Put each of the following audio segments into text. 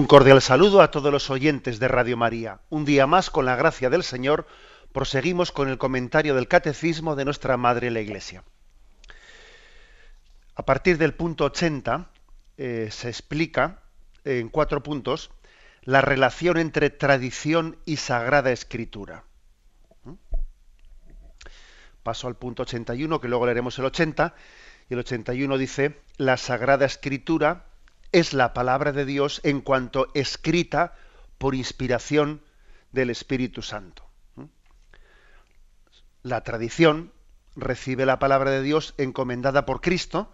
Un cordial saludo a todos los oyentes de Radio María. Un día más, con la gracia del Señor, proseguimos con el comentario del Catecismo de nuestra Madre la Iglesia. A partir del punto 80 eh, se explica en cuatro puntos la relación entre tradición y sagrada escritura. ¿Mm? Paso al punto 81, que luego leeremos el 80, y el 81 dice, la sagrada escritura es la palabra de Dios en cuanto escrita por inspiración del Espíritu Santo. La tradición recibe la palabra de Dios encomendada por Cristo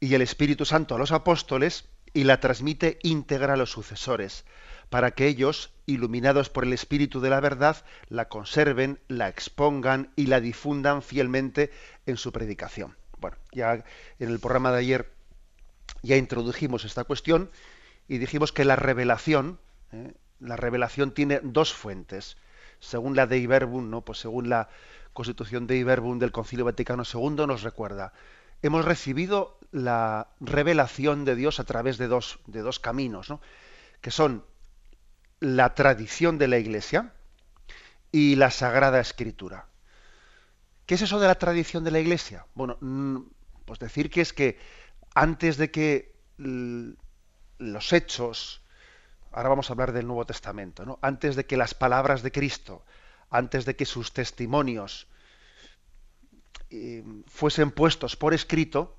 y el Espíritu Santo a los apóstoles y la transmite íntegra a los sucesores, para que ellos, iluminados por el Espíritu de la verdad, la conserven, la expongan y la difundan fielmente en su predicación. Bueno, ya en el programa de ayer ya introdujimos esta cuestión y dijimos que la revelación, ¿eh? la revelación tiene dos fuentes. Según la de Iberbum, ¿no? pues según la constitución de Iberbum del Concilio Vaticano II nos recuerda, hemos recibido la revelación de Dios a través de dos, de dos caminos, que son la tradición de la Iglesia y la Sagrada Escritura. ¿Qué es eso de la tradición de la Iglesia? Bueno, mm, pues decir que es que antes de que los hechos, ahora vamos a hablar del Nuevo Testamento, ¿no? antes de que las palabras de Cristo, antes de que sus testimonios eh, fuesen puestos por escrito,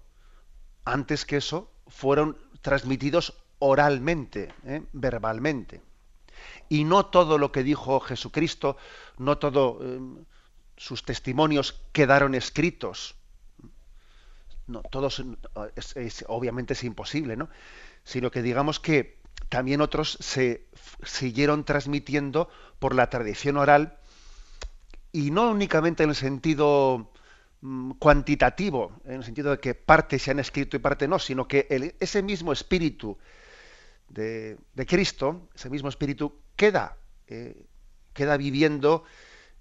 antes que eso, fueron transmitidos oralmente, ¿eh? verbalmente. Y no todo lo que dijo Jesucristo, no todos eh, sus testimonios quedaron escritos, no, todos obviamente es imposible, ¿no? Sino que digamos que también otros se siguieron transmitiendo por la tradición oral y no únicamente en el sentido mm, cuantitativo, en el sentido de que parte se han escrito y parte no, sino que ese mismo espíritu de, Cristo, ese mismo espíritu queda, eh, queda viviendo,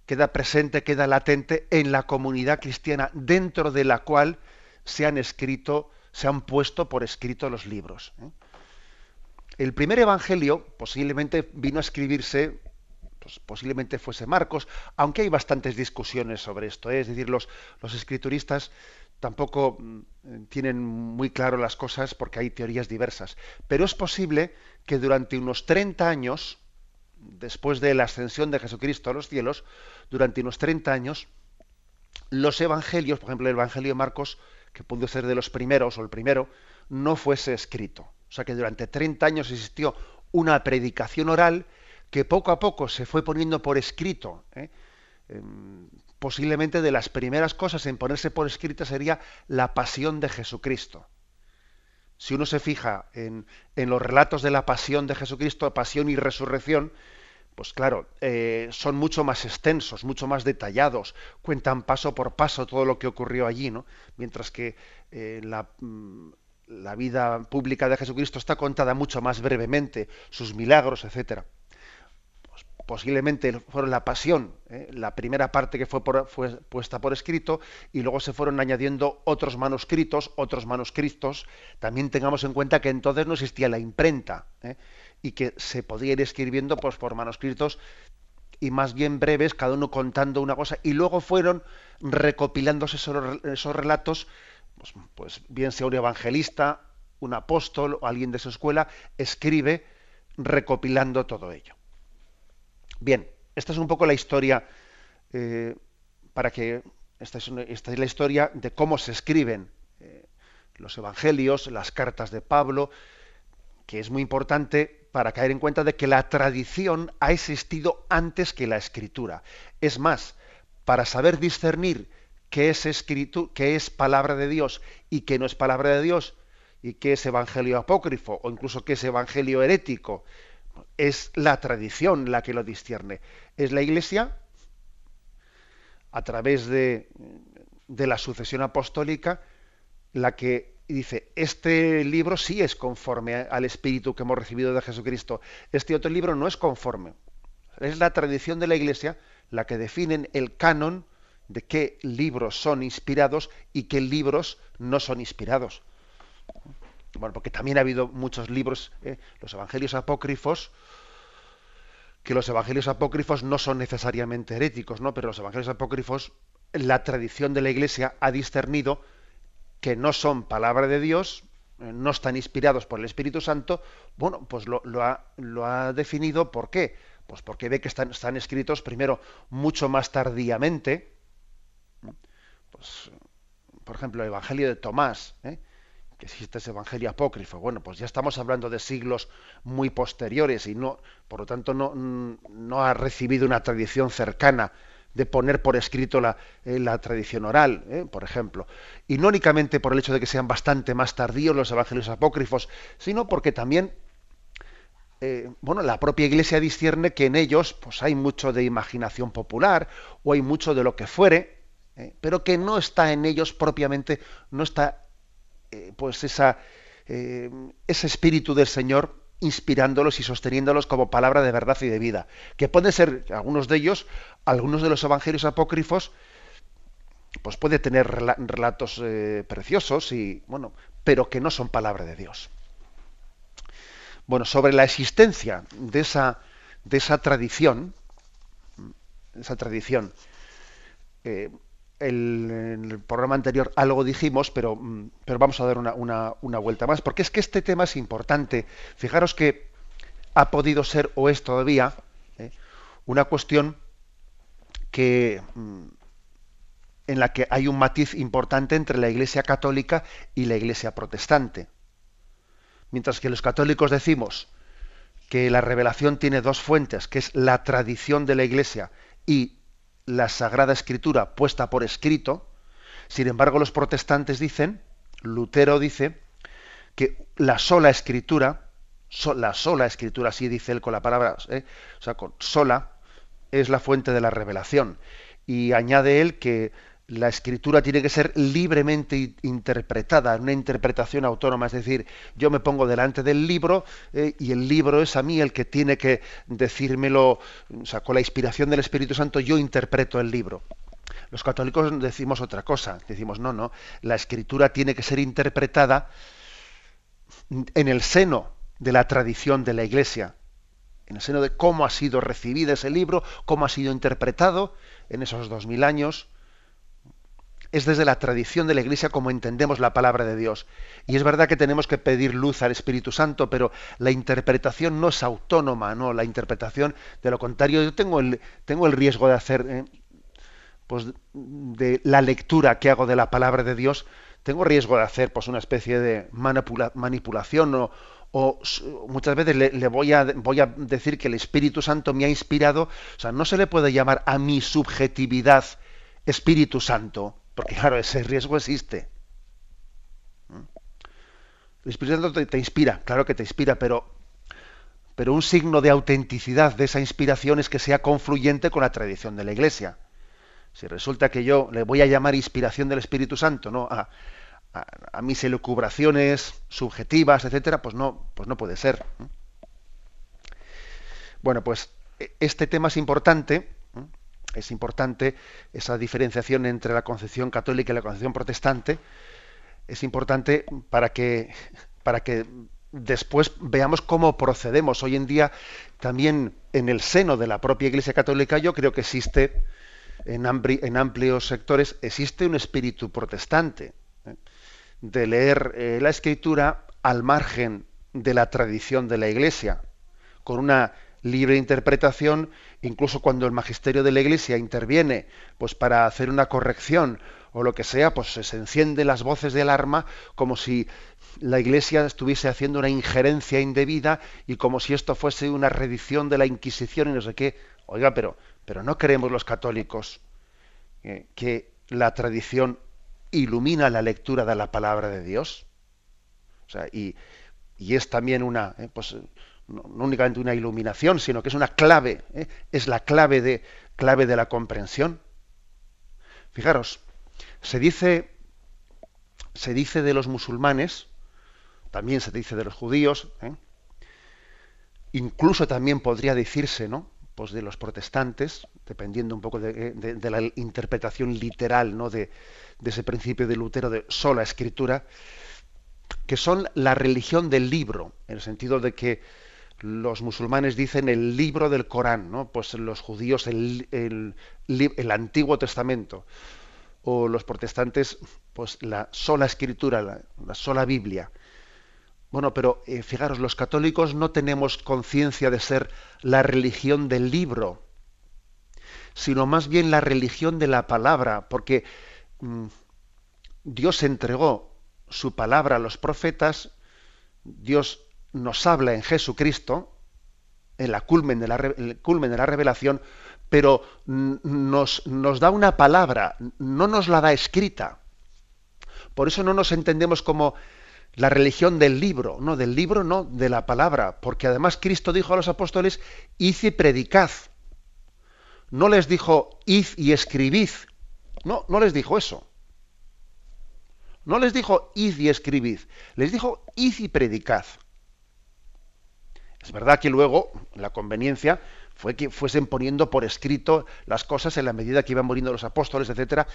queda presente, queda latente en la comunidad cristiana, dentro de la cual se han escrito, se han puesto por escrito los libros. ¿eh? El primer evangelio posiblemente vino a escribirse, pues posiblemente fuese Marcos, aunque hay bastantes discusiones sobre esto. ¿eh? Es decir, los, los escrituristas tampoco mm, tienen muy claro las cosas porque hay teorías diversas. Pero es posible que durante unos 30 años, después de la ascensión de Jesucristo a los cielos, durante unos 30 años, los evangelios, por ejemplo el Evangelio de Marcos, que pudo ser de los primeros o el primero, no fuese escrito. O sea que durante 30 años existió una predicación oral que poco a poco se fue poniendo por escrito. ¿eh? Em, posiblemente de las primeras cosas en ponerse por escrito sería la pasión de Jesucristo. Si uno se fija en, en los relatos de la pasión de Jesucristo, pasión y resurrección, pues claro, eh, son mucho más extensos, mucho más detallados, cuentan paso por paso todo lo que ocurrió allí, ¿no? Mientras que eh, la, mm, la, vida pública de Jesucristo está contada mucho más brevemente, sus milagros, etcétera. Pues posiblemente fueron la pasión, ¿eh? la primera parte que fue, fue, puesta por escrito, y luego se fueron añadiendo otros manuscritos, otros manuscritos. También tengamos en cuenta que entonces no existía la imprenta y que se podía ir escribiendo pues, por manuscritos y más bien breves, cada uno contando una cosa, y luego fueron recopilándose esos, relatos, pues, pues, bien sea un evangelista, un apóstol o alguien de su escuela, escribe recopilando todo ello. Bien, esta es un poco la historia, eh, para que esta es, esta es, la historia de cómo se escriben eh, los evangelios, las cartas de Pablo, que es muy importante para caer en cuenta de que la tradición ha existido antes que la escritura. Es más, para saber discernir qué es, escritu qué es palabra de Dios y qué no es palabra de Dios, y qué es evangelio apócrifo o incluso qué es evangelio herético. Es la tradición la que lo discierne. Es la Iglesia, a través de la sucesión apostólica, la que dice, este libro sí es conforme al espíritu que hemos recibido de Jesucristo, este otro libro no es conforme. Es la tradición de la Iglesia la que define el canon de qué libros son inspirados y qué libros no son inspirados. Bueno, porque también ha habido muchos libros, ¿eh? los evangelios apócrifos, que los evangelios apócrifos no son necesariamente heréticos, ¿no? Pero los evangelios apócrifos, la tradición de la Iglesia ha discernido que no son palabra de Dios, eh, no están inspirados por el Espíritu Santo, bueno, pues lo, ha, lo ha, definido, ¿por qué? Pues porque ve que están, escritos primero mucho más tardíamente, pues, por ejemplo, el Evangelio de Tomás, ¿eh? que existe ese Evangelio apócrifo, bueno, pues ya estamos hablando de siglos muy posteriores y no, por lo tanto, no, no ha recibido una tradición cercana de poner por escrito la, eh, tradición oral, eh, por ejemplo. Y no únicamente por el hecho de que sean bastante más tardíos los evangelios apócrifos, sino porque también eh, bueno, la propia Iglesia discierne que en ellos pues, hay mucho de imaginación popular o hay mucho de lo que fuere, pero que no está en ellos propiamente, no está pues esa, ese espíritu del Señor inspirándolos y sosteniéndolos como palabra de verdad y de vida. Que pueden ser, algunos de ellos, algunos de los evangelios apócrifos, pues puede tener relatos eh, preciosos y bueno, pero que no son palabra de Dios. Bueno, sobre la existencia de esa, de esa tradición, esa tradición, eh, en el programa anterior algo dijimos, pero, mm, pero vamos a dar una, una, vuelta más, porque es que este tema es importante. Fijaros que ha podido ser o es todavía ¿eh? una cuestión que, mm, en la que hay un matiz importante entre la Iglesia católica y la Iglesia protestante. Mientras que los católicos decimos que la revelación tiene dos fuentes, que es la tradición de la Iglesia y la Sagrada Escritura puesta por escrito. Sin embargo, los protestantes dicen, Lutero dice, que la sola escritura, la sola escritura, así dice él con la palabra, ¿eh? o sea, con sola, es la fuente de la revelación. Y añade él que la escritura tiene que ser libremente interpretada, una interpretación autónoma, es decir, yo me pongo delante del libro eh, y el libro es a mí el que tiene que decírmelo, o sea, con la inspiración del Espíritu Santo yo interpreto el libro. Los católicos decimos otra cosa, decimos, no, no, la escritura tiene que ser interpretada en el seno de la tradición de la Iglesia, en el seno de cómo ha sido recibida ese libro, cómo ha sido interpretado en esos dos mil años, es desde la tradición de la Iglesia como entendemos la palabra de Dios. Y es verdad que tenemos que pedir luz al Espíritu Santo, pero la interpretación no es autónoma, no, la interpretación, de lo contrario, yo tengo el, tengo el riesgo de hacer, eh, pues, de la lectura que hago de la palabra de Dios, tengo riesgo de hacer, pues, una especie de manipulación o, muchas veces le, voy, a, voy, a, decir que el Espíritu Santo me ha inspirado, o sea, no se le puede llamar a mi subjetividad Espíritu Santo, porque claro, ese riesgo existe. El Espíritu Santo te, inspira, claro que te inspira, pero, pero un signo de autenticidad de esa inspiración es que sea confluyente con la tradición de la Iglesia. Si resulta que yo le voy a llamar inspiración del Espíritu Santo, ¿no? A, a, mis elucubraciones subjetivas, etcétera, pues no, pues no puede ser. Bueno, pues e, este tema es importante es importante esa diferenciación entre la concepción católica y la concepción protestante. Es importante para que, para que después veamos cómo procedemos. Hoy en día, también en el seno de la propia Iglesia Católica, yo creo que existe, en, amplios sectores, existe un espíritu protestante ¿eh? de leer eh, la Escritura al margen de la tradición de la Iglesia, con una libre interpretación, incluso cuando el magisterio de la Iglesia interviene, pues para hacer una corrección o lo que sea, pues se encienden las voces de alarma como si la Iglesia estuviese haciendo una injerencia indebida y como si esto fuese una redición de la Inquisición y no sé qué. Oiga, pero, pero no creemos los católicos eh, que la tradición ilumina la lectura de la palabra de Dios. O sea, y, es también una, eh, pues, no, únicamente una iluminación, sino que es una clave, ¿eh? es la clave de, clave de la comprensión. Fijaros, se dice, se dice de los musulmanes, también se dice de los judíos, ¿eh? incluso también podría decirse, ¿no? Pues de los protestantes, dependiendo un poco de, la interpretación literal, ¿no? De, de ese principio de Lutero de sola escritura, que son la religión del libro, en el sentido de que los musulmanes dicen el libro del Corán, ¿no? Pues los judíos el, el, Antiguo Testamento o los protestantes, pues la sola escritura, la, sola Biblia. Bueno, pero eh, fijaros, los católicos no tenemos conciencia de ser la religión del libro, sino más bien la religión de la palabra, porque mm, Dios entregó su palabra a los profetas, Dios nos habla en Jesucristo, en la culmen de la, el culmen de la revelación, pero nos, nos da una palabra, no nos la da escrita. Por eso no nos entendemos como la religión del libro, no, del libro no, de la palabra, porque además Cristo dijo a los apóstoles, id y predicad. No les dijo, id y escribid. No, no les dijo eso. No les dijo, id y escribid. Les dijo, id y predicad. Es verdad que luego la conveniencia fue que fuesen poniendo por escrito las cosas en la medida que iban muriendo los apóstoles, etcétera,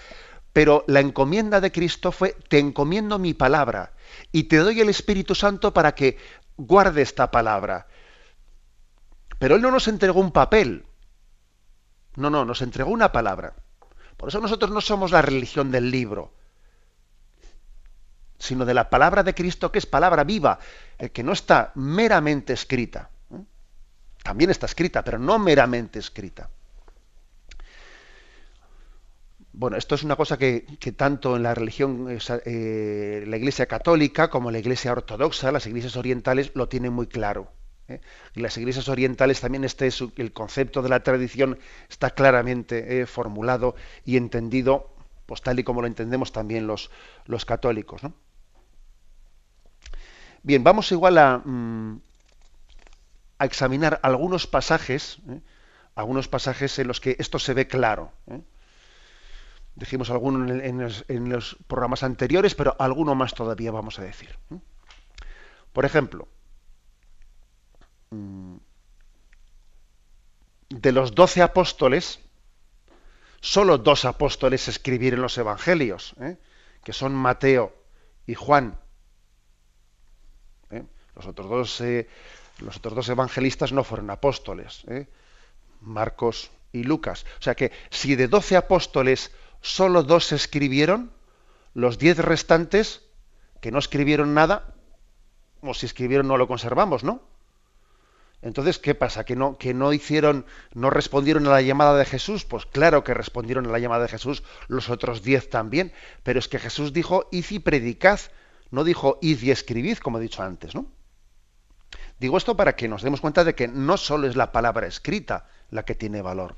pero la encomienda de Cristo fue te encomiendo mi palabra y te doy el Espíritu Santo para que guarde esta palabra. Pero él no nos entregó un papel. No, no, nos entregó una palabra. Por eso nosotros no somos la religión del libro sino de la palabra de Cristo que es palabra viva, eh, que no está meramente escrita. También está escrita, pero no meramente escrita. Bueno, esto es una cosa que, tanto en la religión, eh, la Iglesia católica como la Iglesia ortodoxa, las iglesias orientales, lo tienen muy claro. ¿eh? Y las iglesias orientales también este, el concepto de la tradición está claramente formulado y entendido, pues tal y como lo entendemos también los, los católicos. Bien, vamos igual a, mm, a examinar algunos pasajes, ¿eh? algunos pasajes en los que esto se ve claro. ¿eh? Dijimos algunos en, los, programas anteriores, pero alguno más todavía vamos a decir. ¿eh? Por ejemplo, mm, de los doce apóstoles, solo dos apóstoles escribieron los evangelios, que son Mateo y Juan. Los otros dos, eh, los otros dos evangelistas no fueron apóstoles, ¿eh? Marcos y Lucas. O sea que si de doce apóstoles solo dos escribieron, los diez restantes que no escribieron nada, o si escribieron no lo conservamos, ¿no? Entonces, ¿qué pasa? ¿Que no, que no hicieron, no respondieron a la llamada de Jesús? Pues claro que respondieron a la llamada de Jesús los otros diez también, pero es que Jesús dijo, id y predicad, no dijo id y escribid, como he dicho antes, ¿no? Digo esto para que nos demos cuenta de que no solo es la palabra escrita la que tiene valor.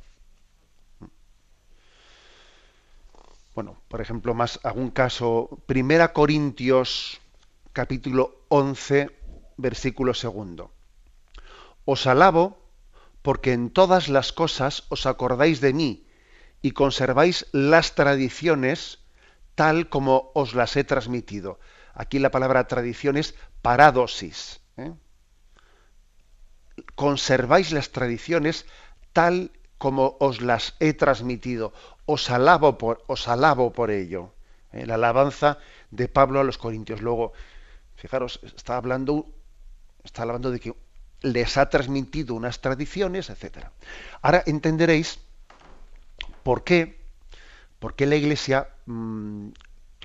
Bueno, por ejemplo, más algún caso, Primera Corintios capítulo 11, versículo segundo. Os alabo porque en todas las cosas os acordáis de mí y conserváis las tradiciones tal como os las he transmitido. Aquí la palabra tradición es paradosis. Conserváis las tradiciones tal como os las he transmitido. Os alabo por, os alabo por ello. ¿eh? La alabanza de Pablo a los Corintios. Luego, fijaros, está hablando, está hablando de que les ha transmitido unas tradiciones, etc. Ahora entenderéis por qué, por qué la Iglesia mm,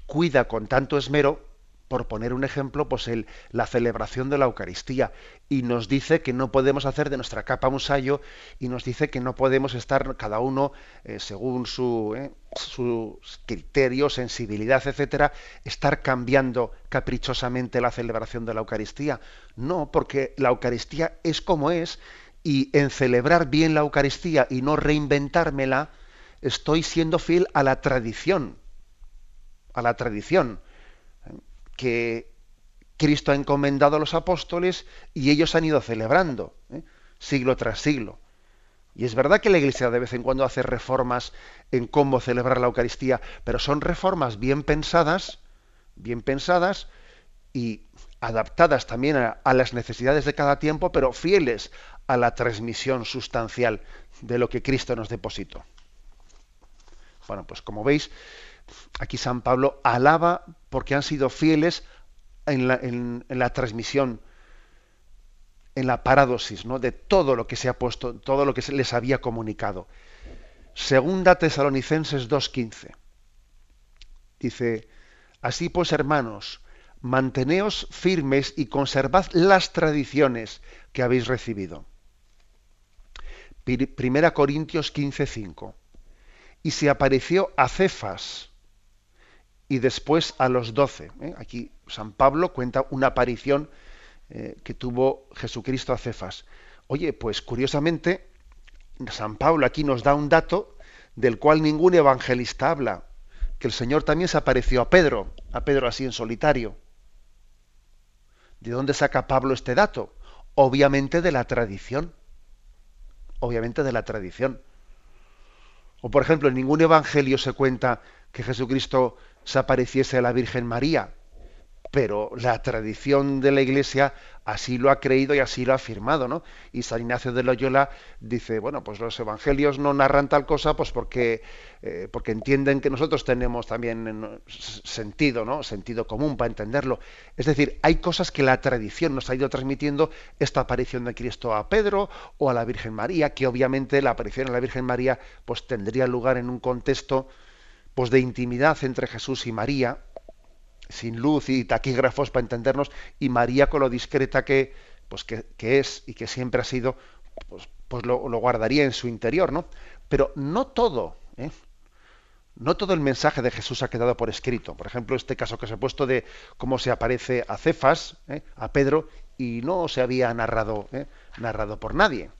cuida con tanto esmero por poner un ejemplo, pues la celebración de la Eucaristía. Y nos dice que no podemos hacer de nuestra capa un sayo y nos dice que no podemos estar cada uno eh, según su, eh, su criterio, sensibilidad, etcétera, estar cambiando caprichosamente la celebración de la Eucaristía. No, porque la Eucaristía es como es y en celebrar bien la Eucaristía y no reinventármela, estoy siendo fiel a la tradición. A la tradición que, Cristo ha encomendado a los apóstoles y ellos han ido celebrando, ¿eh? siglo tras siglo. Y es verdad que la Iglesia de vez en cuando hace reformas en cómo celebrar la Eucaristía, pero son reformas bien pensadas, bien pensadas y adaptadas también a, a, las necesidades de cada tiempo, pero fieles a la transmisión sustancial de lo que Cristo nos depositó. Bueno, pues como veis, aquí San Pablo alaba porque han sido fieles en la, transmisión, en la paradosis, ¿no? de todo lo que se ha puesto, todo lo que se les había comunicado. Segunda Tesalonicenses 2.15. Dice, así pues, hermanos, manteneos firmes y conservad las tradiciones que habéis recibido. Primera Corintios 15.5. Y se apareció a Cefas, y después a los doce. ¿eh? Aquí San Pablo cuenta una aparición eh, que tuvo Jesucristo a Cefas. Oye, pues curiosamente, San Pablo aquí nos da un dato del cual ningún evangelista habla, que el Señor también se apareció a Pedro, a Pedro así en solitario. ¿De dónde saca Pablo este dato? Obviamente de la tradición. Obviamente de la tradición. O por ejemplo, en ningún evangelio se cuenta que Jesucristo se apareciese a la Virgen María, pero la tradición de la Iglesia así lo ha creído y así lo ha afirmado, ¿no? Y San Ignacio de Loyola dice, bueno, pues los evangelios no narran tal cosa, pues porque, eh, porque entienden que nosotros tenemos también sentido, ¿no? Sentido común para entenderlo. Es decir, hay cosas que la tradición nos ha ido transmitiendo, esta aparición de Cristo a Pedro o a la Virgen María, que obviamente la aparición a la Virgen María pues tendría lugar en un contexto pues de intimidad entre Jesús y María, sin luz y taquígrafos para entendernos, y María con lo discreta que, pues que, es y que siempre ha sido, pues, pues lo, guardaría en su interior, ¿no? Pero no todo, ¿eh? no todo el mensaje de Jesús ha quedado por escrito. Por ejemplo, este caso que se ha puesto de cómo se aparece a Cefas, ¿eh? a Pedro, y no se había narrado, ¿eh? narrado por nadie.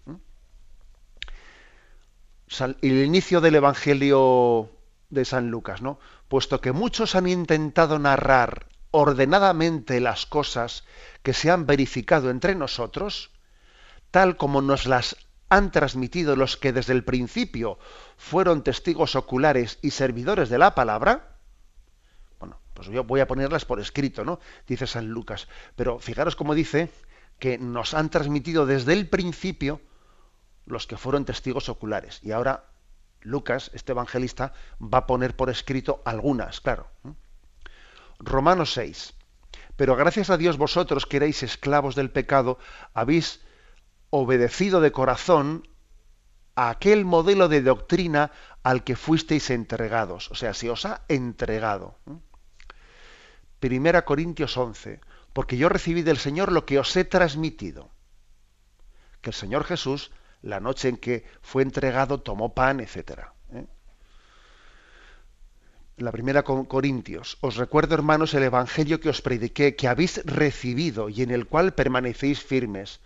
El inicio del Evangelio de San Lucas, ¿no? Puesto que muchos han intentado narrar ordenadamente las cosas que se han verificado entre nosotros, tal como nos las han transmitido los que desde el principio fueron testigos oculares y servidores de la palabra, bueno, pues yo voy a ponerlas por escrito, ¿no? Dice San Lucas. Pero fijaros cómo dice que nos han transmitido desde el principio los que fueron testigos oculares. Y ahora Lucas, este evangelista, va a poner por escrito algunas, claro. Romanos 6. Pero gracias a Dios vosotros que erais esclavos del pecado, habéis obedecido de corazón a aquel modelo de doctrina al que fuisteis entregados. O sea, se os ha entregado. Primera Corintios 11. Porque yo recibí del Señor lo que os he transmitido. Que el Señor Jesús la noche en que fue entregado tomó pan, etc. ¿eh? La primera Corintios. Os recuerdo, hermanos, el Evangelio que os prediqué, que habéis recibido y en el cual permanecéis firmes,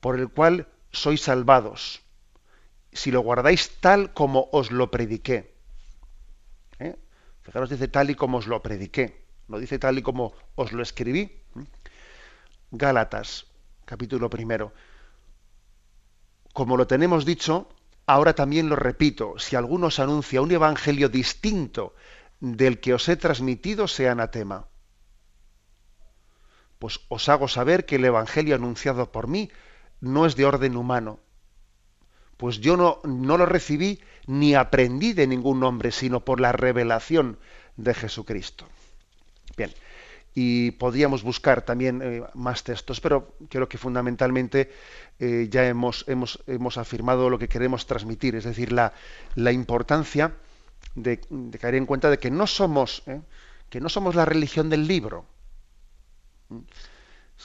por el cual sois salvados, si lo guardáis tal como os lo prediqué. ¿Eh? Fijaros, dice tal y como os lo prediqué. No dice tal y como os lo escribí. ¿eh? Gálatas, capítulo primero. Como lo tenemos dicho, ahora también lo repito, si alguno os anuncia un evangelio distinto del que os he transmitido, sea anatema. Pues os hago saber que el evangelio anunciado por mí no es de orden humano, pues yo no, lo recibí ni aprendí de ningún hombre, sino por la revelación de Jesucristo. Bien, y podríamos buscar también eh, más textos, pero creo que fundamentalmente eh, ya hemos, hemos, hemos, afirmado lo que queremos transmitir, es decir, la, la importancia de, caer en cuenta de que no somos, eh, que no somos la religión del libro,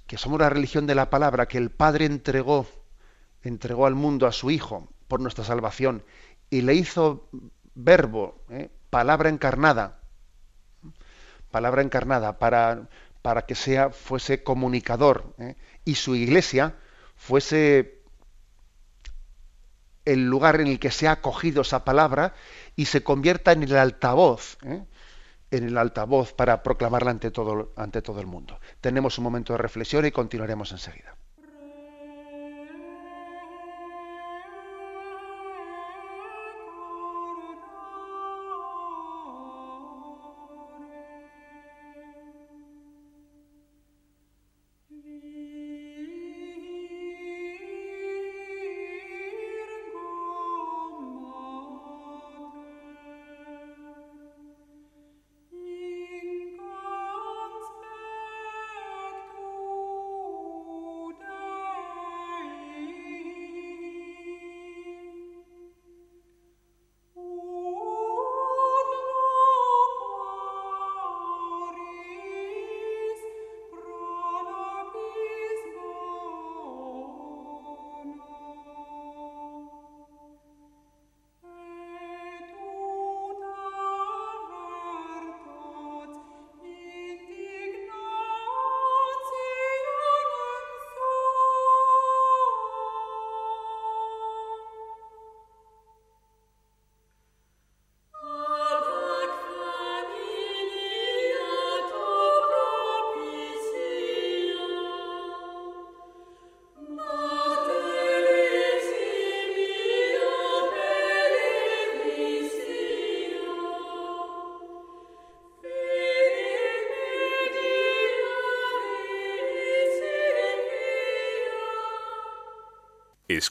que somos la religión de la palabra, que el Padre entregó, entregó al mundo a su Hijo por nuestra salvación y le hizo verbo, palabra encarnada, palabra encarnada, para, para que sea, fuese comunicador ¿eh? y su iglesia fuese el lugar en el que se ha acogido esa palabra y se convierta en el altavoz, ¿eh? en el altavoz para proclamarla ante todo, ante todo el mundo. Tenemos un momento de reflexión y continuaremos enseguida.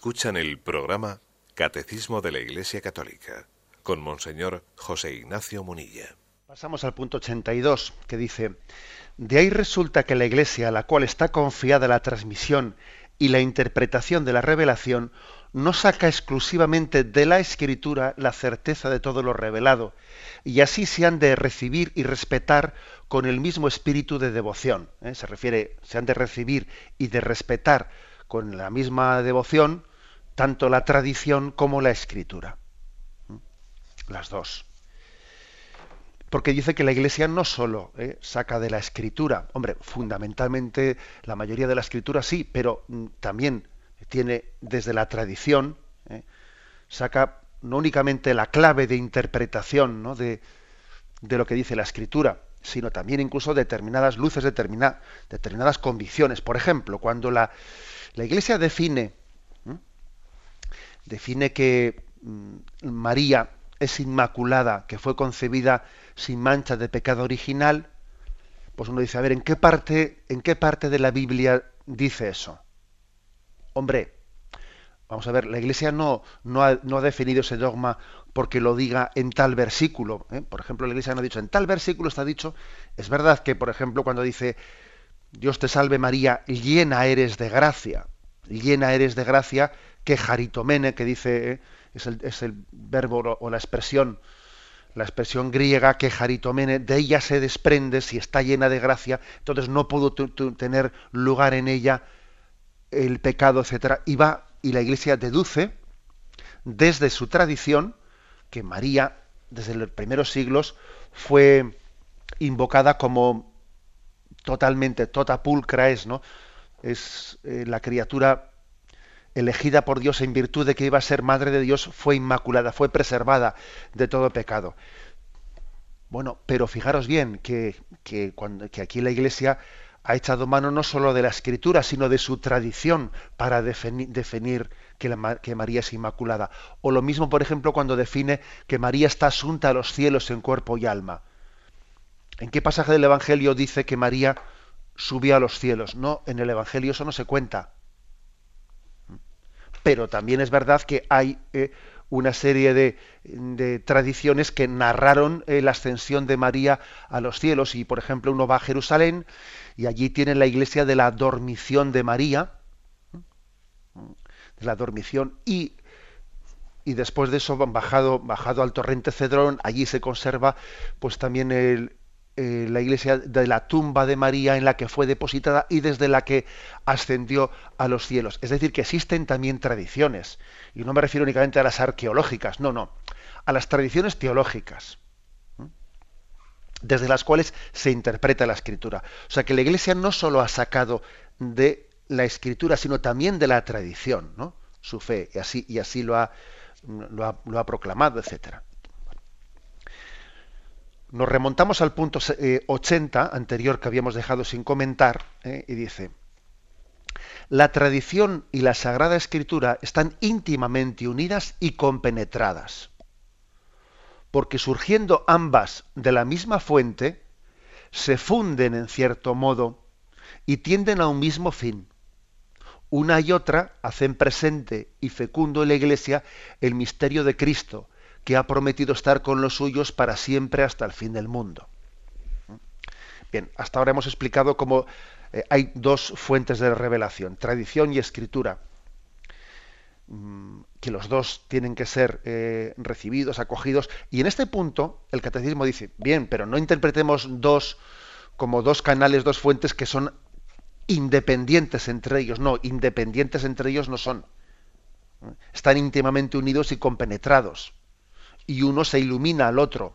Escuchan el programa Catecismo de la Iglesia Católica con Monseñor José Ignacio Munilla. Pasamos al punto 82 que dice, de ahí resulta que la Iglesia, a la cual está confiada la transmisión y la interpretación de la revelación, no saca exclusivamente de la escritura la certeza de todo lo revelado, y así se han de recibir y respetar con el mismo espíritu de devoción. ¿eh? Se refiere, se han de recibir y de respetar con la misma devoción tanto la tradición como la escritura. Las dos. Porque dice que la Iglesia no solo ¿eh? saca de la escritura, hombre, fundamentalmente la mayoría de la escritura sí, pero mm, también tiene desde la tradición, ¿eh? saca no únicamente la clave de interpretación ¿no? de, de, lo que dice la escritura, sino también incluso determinadas luces, determinadas convicciones. Por ejemplo, cuando la, la Iglesia define, define que mm, María es inmaculada, que fue concebida sin mancha de pecado original. Pues uno dice, a ver, ¿en qué parte, en qué parte de la Biblia dice eso? Hombre, vamos a ver, la Iglesia no, no, ha, definido ese dogma porque lo diga en tal versículo. ¿eh? Por ejemplo, la Iglesia no ha dicho, en tal versículo está dicho, es verdad que, por ejemplo, cuando dice, Dios te salve María, llena eres de gracia. Llena eres de gracia, que jaritomene, que dice, eh, es, el, es, el, verbo o la expresión, la expresión griega que jaritomene, de ella se desprende, si está llena de gracia, entonces no pudo tener lugar en ella el pecado, etcétera. Y va, y la Iglesia deduce desde su tradición que María, desde los primeros siglos, fue invocada como totalmente, tota pulcra es, ¿no? Es eh, la criatura elegida por Dios en virtud de que iba a ser madre de Dios, fue inmaculada, fue preservada de todo pecado. Bueno, pero fijaros bien que, que, cuando, aquí la Iglesia ha echado mano no solo de la escritura, sino de su tradición para definir que, que, María es inmaculada. O lo mismo, por ejemplo, cuando define que María está asunta a los cielos en cuerpo y alma. ¿En qué pasaje del Evangelio dice que María subió a los cielos? No, en el Evangelio eso no se cuenta. Pero también es verdad que hay eh, una serie de, tradiciones que narraron eh, la ascensión de María a los cielos. Y, por ejemplo, uno va a Jerusalén y allí tiene la iglesia de la dormición de María, de la dormición, y y después de eso bajado, bajado al torrente Cedrón, allí se conserva pues también el, eh, la iglesia de la tumba de María en la que fue depositada y desde la que ascendió a los cielos. Es decir, que existen también tradiciones. Y no me refiero únicamente a las arqueológicas, no, no, a las tradiciones teológicas desde las cuales se interpreta la escritura. O sea que la Iglesia no solo ha sacado de la escritura, sino también de la tradición, ¿no? su fe, y así, y así lo, ha, lo, ha, lo ha proclamado, etcétera. Nos remontamos al punto 80 eh, anterior que habíamos dejado sin comentar eh, y dice, la tradición y la Sagrada Escritura están íntimamente unidas y compenetradas, porque surgiendo ambas de la misma fuente, se funden en cierto modo y tienden a un mismo fin. Una y otra hacen presente y fecundo en la Iglesia el misterio de Cristo, que ha prometido estar con los suyos para siempre hasta el fin del mundo. Bien, hasta ahora hemos explicado cómo eh, hay dos fuentes de revelación, tradición y escritura, mm, que los dos tienen que ser eh, recibidos, acogidos, y en este punto el catecismo dice, bien, pero no interpretemos dos como dos canales, dos fuentes que son independientes entre ellos, no, independientes entre ellos no son, están íntimamente unidos y compenetrados y uno se ilumina al otro.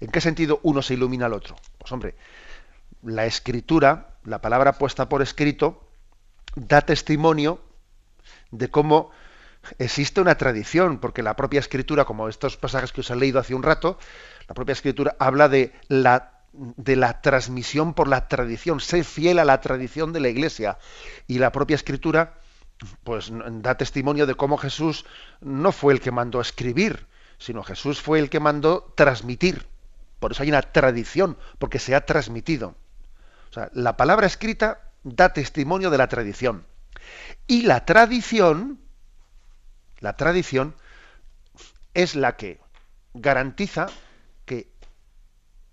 ¿En qué sentido uno se ilumina al otro? Pues hombre, la escritura, la palabra puesta por escrito, da testimonio de cómo existe una tradición, porque la propia escritura, como estos pasajes que os he leído hace un rato, la propia escritura habla de la, de la transmisión por la tradición, sé fiel a la tradición de la iglesia. Y la propia escritura pues da testimonio de cómo Jesús no fue el que mandó escribir, sino Jesús fue el que mandó transmitir. Por eso hay una tradición, porque se ha transmitido. O sea, la palabra escrita da testimonio de la tradición. Y la tradición, la tradición es la que garantiza que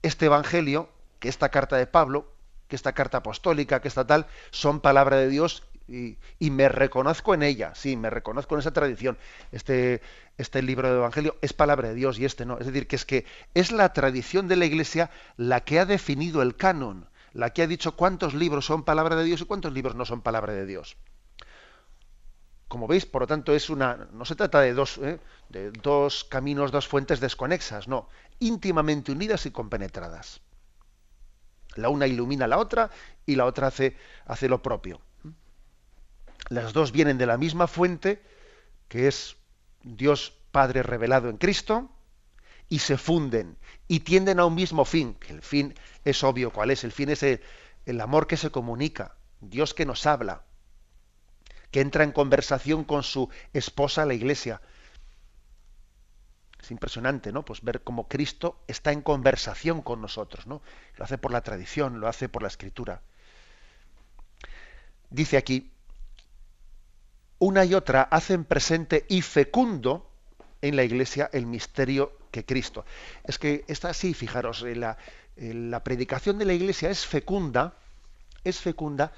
este evangelio, que esta carta de Pablo, que esta carta apostólica, que esta tal, son palabra de Dios y, me reconozco en ella, sí, me reconozco en esa tradición. Este, este libro de Evangelio es palabra de Dios y este no. Es decir, que es que es la tradición de la Iglesia la que ha definido el canon, la que ha dicho cuántos libros son palabra de Dios y cuántos libros no son palabra de Dios. Como veis, por lo tanto, es una, no se trata de dos, ¿eh? de dos caminos, dos fuentes desconexas, no, íntimamente unidas y compenetradas. La una ilumina a la otra y la otra hace, hace lo propio. Las dos vienen de la misma fuente, que es Dios Padre revelado en Cristo, y se funden y tienden a un mismo fin, el fin es obvio cuál es, el fin es el, amor que se comunica, Dios que nos habla, que entra en conversación con su esposa, la iglesia. Es impresionante, ¿no? Pues ver cómo Cristo está en conversación con nosotros, ¿no? Lo hace por la tradición, lo hace por la escritura. Dice aquí, una y otra hacen presente y fecundo en la iglesia el misterio que Cristo. Es que está así, fijaros, la, la predicación de la iglesia es fecunda, es fecunda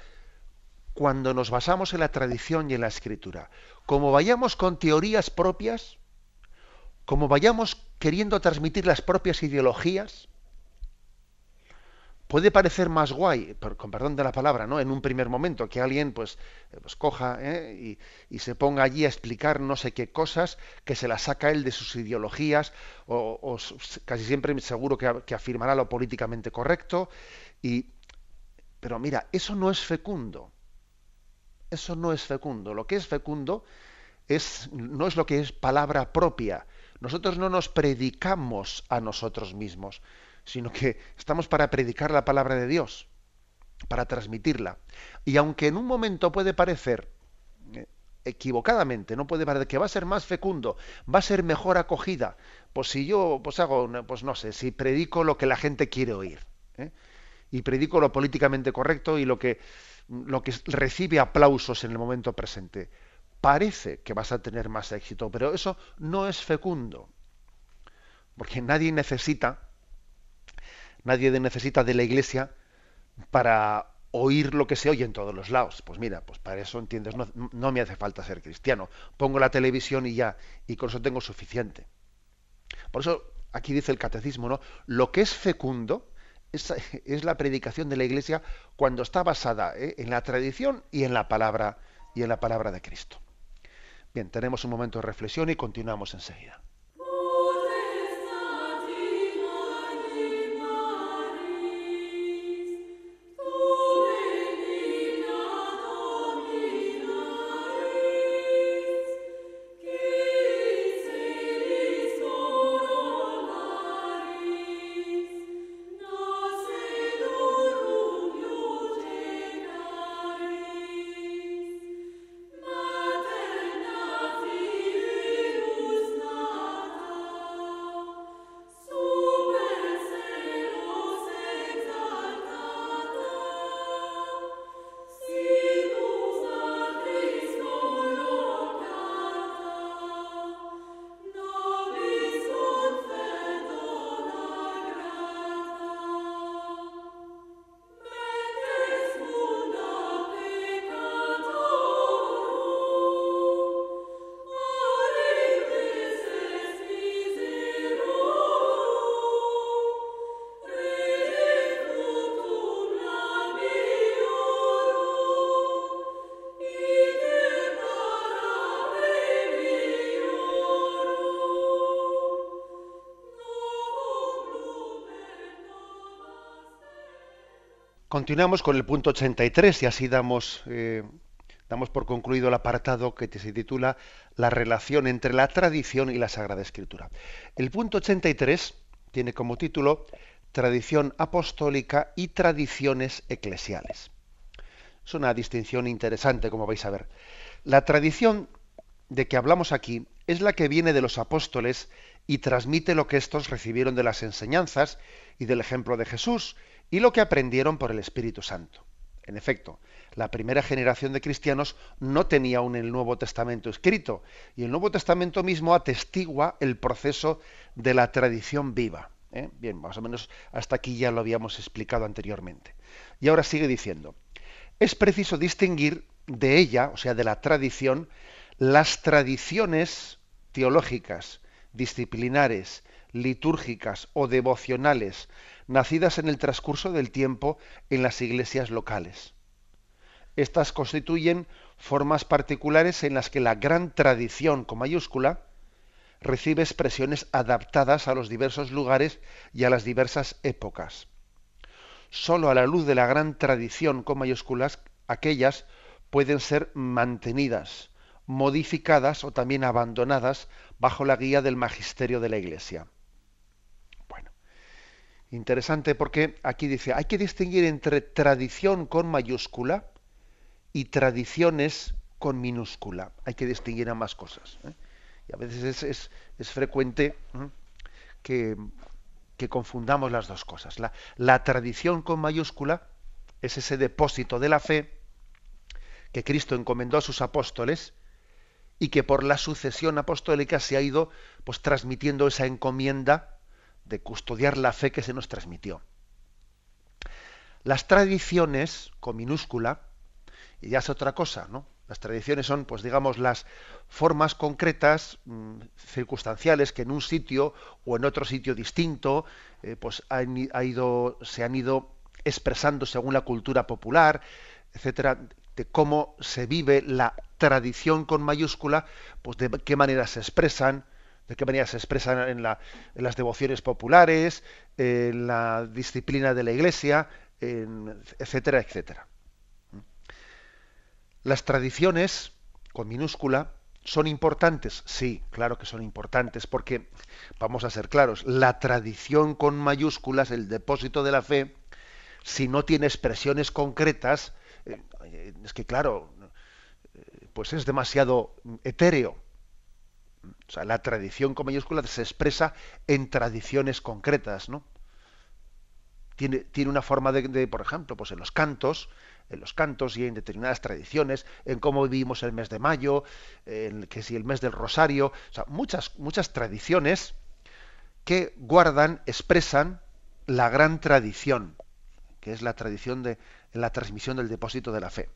cuando nos basamos en la tradición y en la escritura. Como vayamos con teorías propias, como vayamos queriendo transmitir las propias ideologías, puede parecer más guay, con perdón de la palabra, ¿no? En un primer momento, que alguien pues, eh, pues coja ¿eh? y, se ponga allí a explicar no sé qué cosas, que se las saca él de sus ideologías, o, casi siempre seguro que, que, afirmará lo políticamente correcto. Y, pero mira, eso no es fecundo. Eso no es fecundo. Lo que es fecundo es, no es lo que es palabra propia. Nosotros no nos predicamos a nosotros mismos sino que estamos para predicar la palabra de Dios, para transmitirla. Y aunque en un momento puede parecer eh, equivocadamente, no puede parecer que va a ser más fecundo, va a ser mejor acogida, pues si yo pues hago, pues no sé, si predico lo que la gente quiere oír, ¿eh? y predico lo políticamente correcto y lo que, lo que recibe aplausos en el momento presente, parece que vas a tener más éxito, pero eso no es fecundo, porque nadie necesita Nadie necesita de la iglesia para oír lo que se oye en todos los lados. Pues mira, pues para eso, entiendes, no, me hace falta ser cristiano. Pongo la televisión y ya, y con eso tengo suficiente. Por eso aquí dice el catecismo, ¿no? Lo que es fecundo es, es la predicación de la iglesia cuando está basada ¿eh? en la tradición y en la palabra y en la palabra de Cristo. Bien, tenemos un momento de reflexión y continuamos enseguida. Continuamos con el punto 83 y así damos, eh, damos por concluido el apartado que se titula La relación entre la tradición y la Sagrada Escritura. El punto 83 tiene como título Tradición apostólica y tradiciones eclesiales. Es una distinción interesante, como vais a ver. La tradición de que hablamos aquí es la que viene de los apóstoles y transmite lo que éstos recibieron de las enseñanzas y del ejemplo de Jesús y lo que aprendieron por el Espíritu Santo. En efecto, la primera generación de cristianos no tenía aún el Nuevo Testamento escrito, y el Nuevo Testamento mismo atestigua el proceso de la tradición viva. ¿eh? Bien, más o menos hasta aquí ya lo habíamos explicado anteriormente. Y ahora sigue diciendo, es preciso distinguir de ella, o sea, de la tradición, las tradiciones teológicas, disciplinares, litúrgicas o devocionales nacidas en el transcurso del tiempo en las iglesias locales. Estas constituyen formas particulares en las que la gran tradición con mayúscula recibe expresiones adaptadas a los diversos lugares y a las diversas épocas. Solo a la luz de la gran tradición con mayúsculas, aquellas pueden ser mantenidas, modificadas o también abandonadas bajo la guía del magisterio de la Iglesia. Interesante porque aquí dice, hay que distinguir entre tradición con mayúscula y tradiciones con minúscula. Hay que distinguir ambas cosas. ¿eh? Y a veces es, frecuente que, confundamos las dos cosas. La, la tradición con mayúscula es ese depósito de la fe que Cristo encomendó a sus apóstoles y que por la sucesión apostólica se ha ido pues transmitiendo esa encomienda de custodiar la fe que se nos transmitió. Las tradiciones, con minúscula, y ya es otra cosa, ¿no? Las tradiciones son, pues digamos, las formas concretas, mm, circunstanciales, que en un sitio o en otro sitio distinto, eh, pues ha ido, se han ido expresando según la cultura popular, etcétera, de cómo se vive la tradición con mayúscula, pues de qué manera se expresan, de qué manera se expresan en, las devociones populares, en la disciplina de la Iglesia, etcétera, etcétera. Las tradiciones, con minúscula, ¿son importantes? Sí, claro que son importantes, porque, vamos a ser claros, la tradición con mayúsculas, el depósito de la fe, si no tiene expresiones concretas, eh, es que claro, eh, pues es demasiado etéreo. O sea, la tradición con mayúsculas se expresa en tradiciones concretas, ¿no? Tiene, tiene una forma de, por ejemplo, pues en los cantos, en los cantos y en determinadas tradiciones, en cómo vivimos el mes de mayo, en que si el mes del rosario, o sea, muchas, muchas tradiciones que guardan, expresan la gran tradición, que es la tradición de la transmisión del depósito de la fe.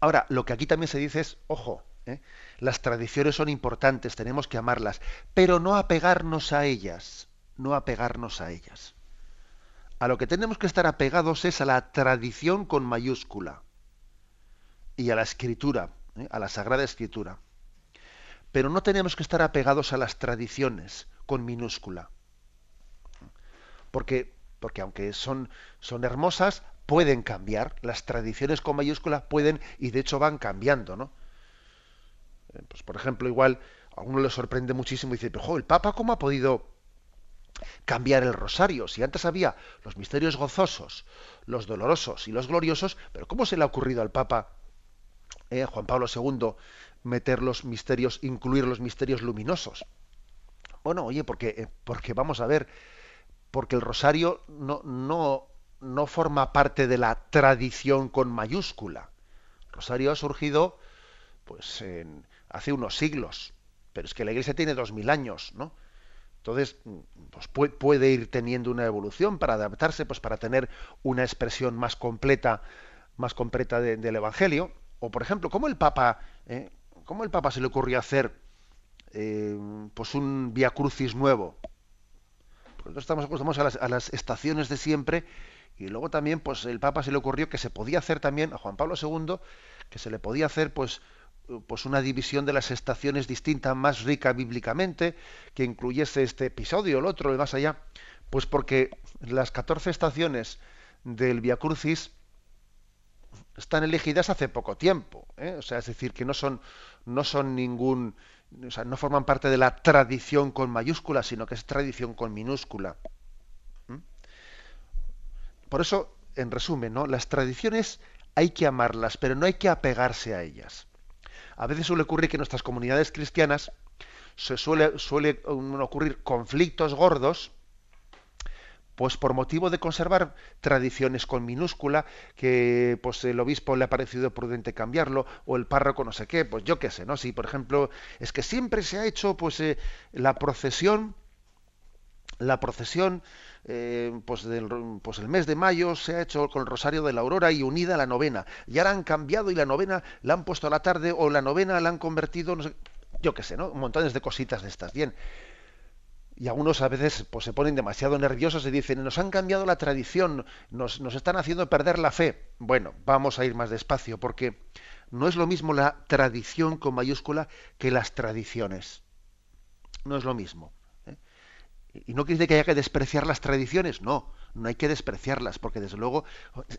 Ahora, lo que aquí también se dice es, ojo, ¿eh? Las tradiciones son importantes, tenemos que amarlas, pero no apegarnos a ellas, no apegarnos a ellas. A lo que tenemos que estar apegados es a la tradición con mayúscula y a la escritura, ¿eh? a la Sagrada Escritura. Pero no tenemos que estar apegados a las tradiciones con minúscula. Porque, porque aunque son, son hermosas, pueden cambiar. Las tradiciones con mayúscula pueden y de hecho van cambiando, ¿no? Eh, pues por ejemplo, igual a uno le sorprende muchísimo y dice, pero el Papa cómo ha podido cambiar el rosario? Si antes había los misterios gozosos, los dolorosos y los gloriosos, pero ¿cómo se le ha ocurrido al Papa eh, Juan Pablo II meter los misterios, incluir los misterios luminosos? Bueno, oye, porque, eh, porque vamos a ver, porque el rosario no, no, no forma parte de la tradición con mayúscula. El rosario ha surgido pues en, hace unos siglos, pero es que la Iglesia tiene dos mil años, ¿no? Entonces, pues puede, ir teniendo una evolución para adaptarse, pues para tener una expresión más completa, más completa del Evangelio. O, por ejemplo, ¿cómo el Papa, eh, cómo el Papa se le ocurrió hacer eh, pues un Via Crucis nuevo? Pues estamos acostumbrados a las, estaciones de siempre y luego también, pues el Papa se le ocurrió que se podía hacer también a Juan Pablo II, que se le podía hacer, pues pues una división de las estaciones distinta, más rica bíblicamente, que incluyese este episodio, el otro, el más allá, pues porque las 14 estaciones del Via Crucis están elegidas hace poco tiempo. ¿eh? O sea, es decir, que no son, no son ningún, o sea, no forman parte de la tradición con mayúscula, sino que es tradición con minúscula. Por eso, en resumen, ¿no? las tradiciones hay que amarlas, pero no hay que apegarse a ellas. A veces suele ocurrir que en nuestras comunidades cristianas se suele, suele ocurrir conflictos gordos pues por motivo de conservar tradiciones con minúscula, que pues el obispo le ha parecido prudente cambiarlo, o el párroco no sé qué, pues yo qué sé, ¿no? Si, por ejemplo, es que siempre se ha hecho pues eh, la procesión, la procesión, eh, pues, pues el mes de mayo se ha hecho con el Rosario de la Aurora y unida a la novena. Y ahora han cambiado y la novena la han puesto a la tarde, o la novena la han convertido, no sé, yo qué sé, ¿no? Montones de cositas de estas. Bien, y algunos a veces pues, se ponen demasiado nerviosos y dicen, nos han cambiado la tradición, nos, nos están haciendo perder la fe. Bueno, vamos a ir más despacio, porque no es lo mismo la tradición con mayúscula que las tradiciones. No es lo mismo. Y no quiere decir que haya que despreciar las tradiciones, no, no hay que despreciarlas, porque desde luego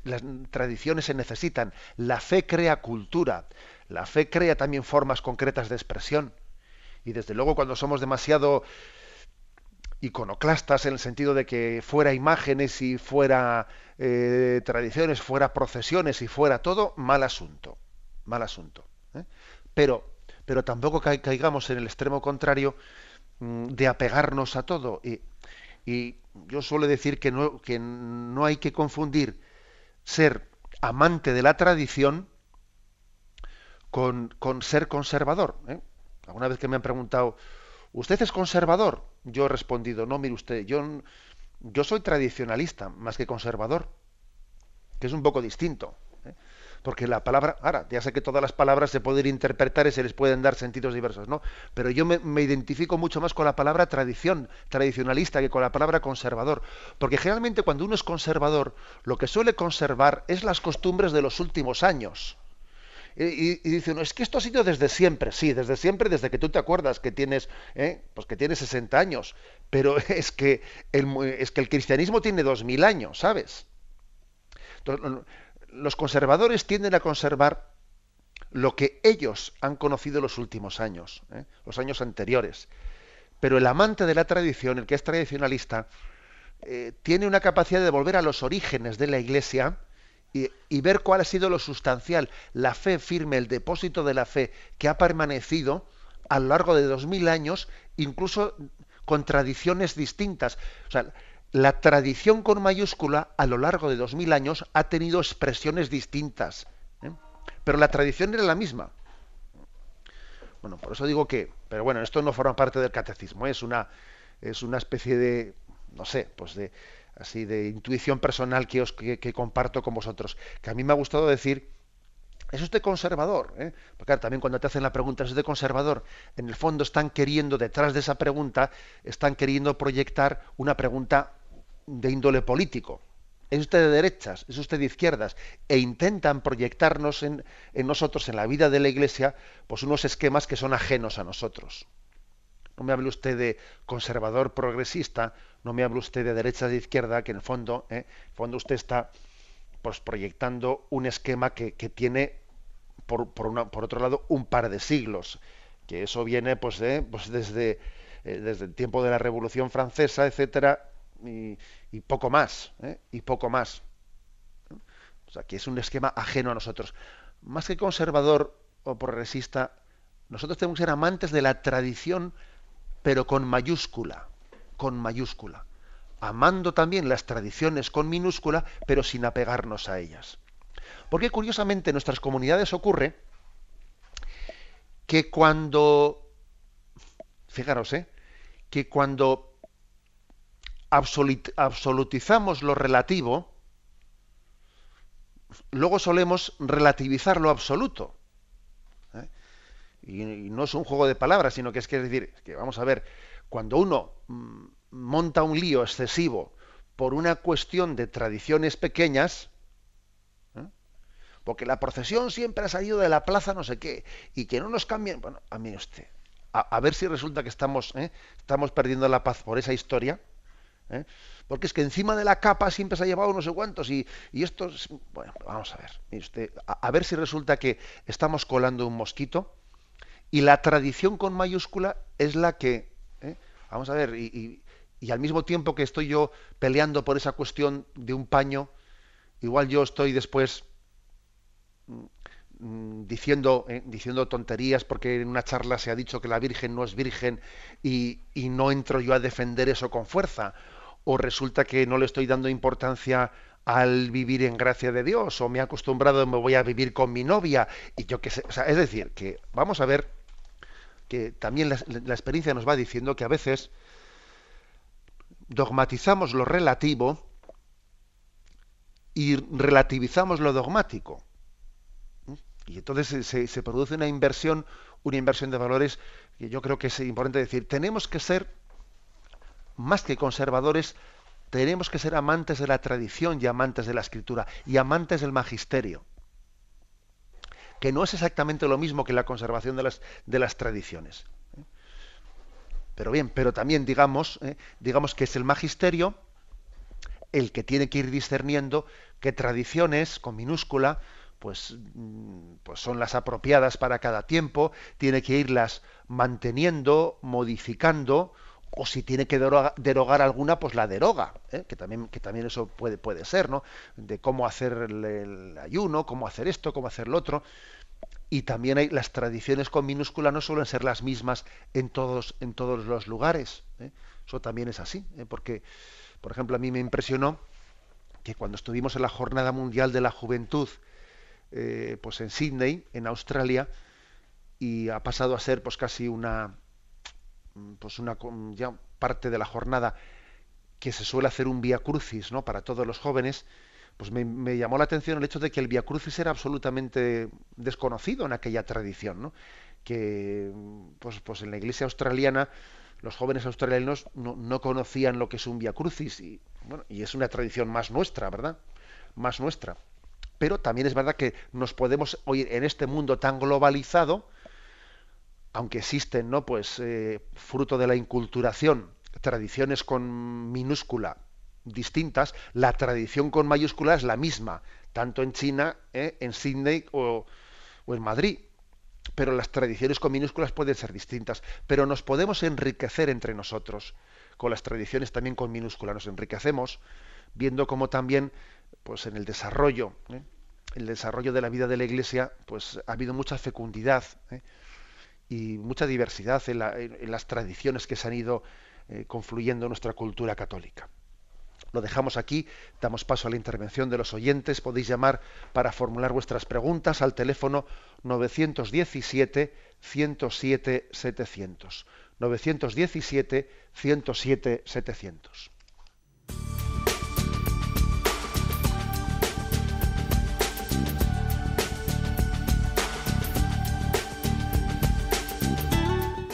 las tradiciones se necesitan. La fe crea cultura, la fe crea también formas concretas de expresión. Y desde luego cuando somos demasiado iconoclastas en el sentido de que fuera imágenes y fuera eh, tradiciones, fuera procesiones y fuera todo, mal asunto, mal asunto. ¿eh? Pero, pero tampoco caigamos en el extremo contrario de apegarnos a todo. Y, y yo suelo decir que no, que no hay que confundir ser amante de la tradición con, con ser conservador. ¿eh? Alguna vez que me han preguntado, ¿usted es conservador? Yo he respondido, no, mire usted, yo, yo soy tradicionalista más que conservador, que es un poco distinto. Porque la palabra, ahora, ya sé que todas las palabras se pueden interpretar y se les pueden dar sentidos diversos, ¿no? Pero yo me, identifico mucho más con la palabra tradición, tradicionalista, que con la palabra conservador. Porque generalmente cuando uno es conservador, lo que suele conservar es las costumbres de los últimos años y, dice es que esto ha sido desde siempre, sí, desde siempre, desde que tú te acuerdas que tienes, ¿eh? pues que tienes 60 años, pero es que el, es que el cristianismo tiene 2000 años, ¿sabes? Los conservadores tienden a conservar lo que ellos han conocido los últimos años, ¿eh? los años anteriores. Pero el amante de la tradición, el que es tradicionalista, eh, tiene una capacidad de volver a los orígenes de la Iglesia, y, ver cuál ha sido lo sustancial, la fe firme, el depósito de la fe que ha permanecido a lo largo de dos mil años, incluso con tradiciones distintas. La tradición con mayúscula a lo largo de dos mil años ha tenido expresiones distintas, ¿eh? pero la tradición era la misma. Bueno, por eso digo que, pero bueno, esto no forma parte del catecismo, es una es una especie de, no sé, pues de, así de intuición personal que, os, que, comparto con vosotros, que a mí me ha gustado decir, ¿es usted conservador? ¿eh? Porque también cuando te hacen la pregunta, ¿es usted conservador? En el fondo están queriendo, detrás de esa pregunta, están queriendo proyectar una pregunta de índole político. ¿Es usted de derechas? ¿Es usted de izquierdas? E intentan proyectarnos en, en nosotros, en la vida de la Iglesia, pues unos esquemas que son ajenos a nosotros. No me hable usted de conservador progresista, no me hable usted de derecha de izquierda, que en el fondo, ¿eh? en fondo usted está pues, proyectando un esquema que, tiene, por, por, por, otro lado, un par de siglos, que eso viene pues, pues desde, eh, desde el tiempo de la Revolución Francesa, etcétera, y, poco más, ¿eh? y poco más. O sea, que es un esquema ajeno a nosotros. Más que conservador o progresista, nosotros tenemos que ser amantes de la tradición, pero con mayúscula con mayúscula, amando también las tradiciones con minúscula, pero sin apegarnos a ellas. Porque curiosamente en nuestras comunidades ocurre que cuando, fijaros, ¿eh? que cuando absolutizamos lo relativo, luego solemos relativizar lo absoluto. ¿eh? Y, no es un juego de palabras, sino que es que decir, que vamos a ver, cuando uno mm, monta un lío excesivo por una cuestión de tradiciones pequeñas, ¿eh? porque la procesión siempre ha salido de la plaza no sé qué, y que no nos cambien, bueno, a mí usted, a, ver si resulta que estamos, ¿eh? estamos perdiendo la paz por esa historia, ¿eh? Porque es que encima de la capa siempre se ha llevado no sé y, y esto... Bueno, vamos a ver. usted, a, ver si resulta que estamos colando un mosquito y la tradición con mayúscula es la que... ¿eh? Vamos a ver, y, y al mismo tiempo que estoy yo peleando por esa cuestión de un paño, igual yo estoy después mm, mm, diciendo, eh, diciendo tonterías porque en una charla se ha dicho que la Virgen no es virgen y, y, no entro yo a defender eso con fuerza. O resulta que no le estoy dando importancia al vivir en gracia de Dios, o me he acostumbrado, me voy a vivir con mi novia, y yo qué sé. O sea, es decir, que vamos a ver que también la, la experiencia nos va diciendo que a veces dogmatizamos lo relativo y relativizamos lo dogmático. Y entonces se, produce una inversión, una inversión de valores que yo creo que es importante decir. Tenemos que ser, más que conservadores, tenemos que ser amantes de la tradición y amantes de la escritura y amantes del magisterio. Que no es exactamente lo mismo que la conservación de las, de las tradiciones. Pero bien, pero también digamos, eh, digamos que es el magisterio el que tiene que ir discerniendo qué tradiciones, con minúscula, pues, mm, pues son las apropiadas para cada tiempo, tiene que irlas manteniendo, modificando, o si tiene que derogar, alguna, pues la deroga, ¿eh? que, también, que también eso puede, puede ser, ¿no? De cómo hacer el ayuno, cómo hacer esto, cómo hacer lo otro y también hay las tradiciones con minúscula no suelen ser las mismas en todos en todos los lugares ¿eh? eso también es así ¿eh? porque por ejemplo a mí me impresionó que cuando estuvimos en la jornada mundial de la juventud pues en Sydney en Australia y ha pasado a ser pues casi una pues una ya parte de la jornada que se suele hacer un vía crucis no para todos los jóvenes pues me, llamó la atención el hecho de que el Via Crucis era absolutamente desconocido en aquella tradición, ¿no? que pues, pues en la iglesia australiana los jóvenes australianos no, conocían lo que es un Via Crucis y, bueno, y es una tradición más nuestra, ¿verdad? Más nuestra. Pero también es verdad que nos podemos oír en este mundo tan globalizado, aunque existen, ¿no? Pues eh, fruto de la inculturación, tradiciones con minúscula distintas, la tradición con mayúscula es la misma, tanto en China, ¿eh? en Sydney o, en Madrid. Pero las tradiciones con minúsculas pueden ser distintas. Pero nos podemos enriquecer entre nosotros. Con las tradiciones también con minúscula nos enriquecemos, viendo cómo también, pues en el desarrollo, ¿eh? el desarrollo de la vida de la Iglesia, pues ha habido mucha fecundidad. Y mucha diversidad en, las tradiciones que se han ido confluyendo en nuestra cultura católica. Lo dejamos aquí, damos paso a la intervención de los oyentes. Podéis llamar para formular vuestras preguntas al teléfono 917 107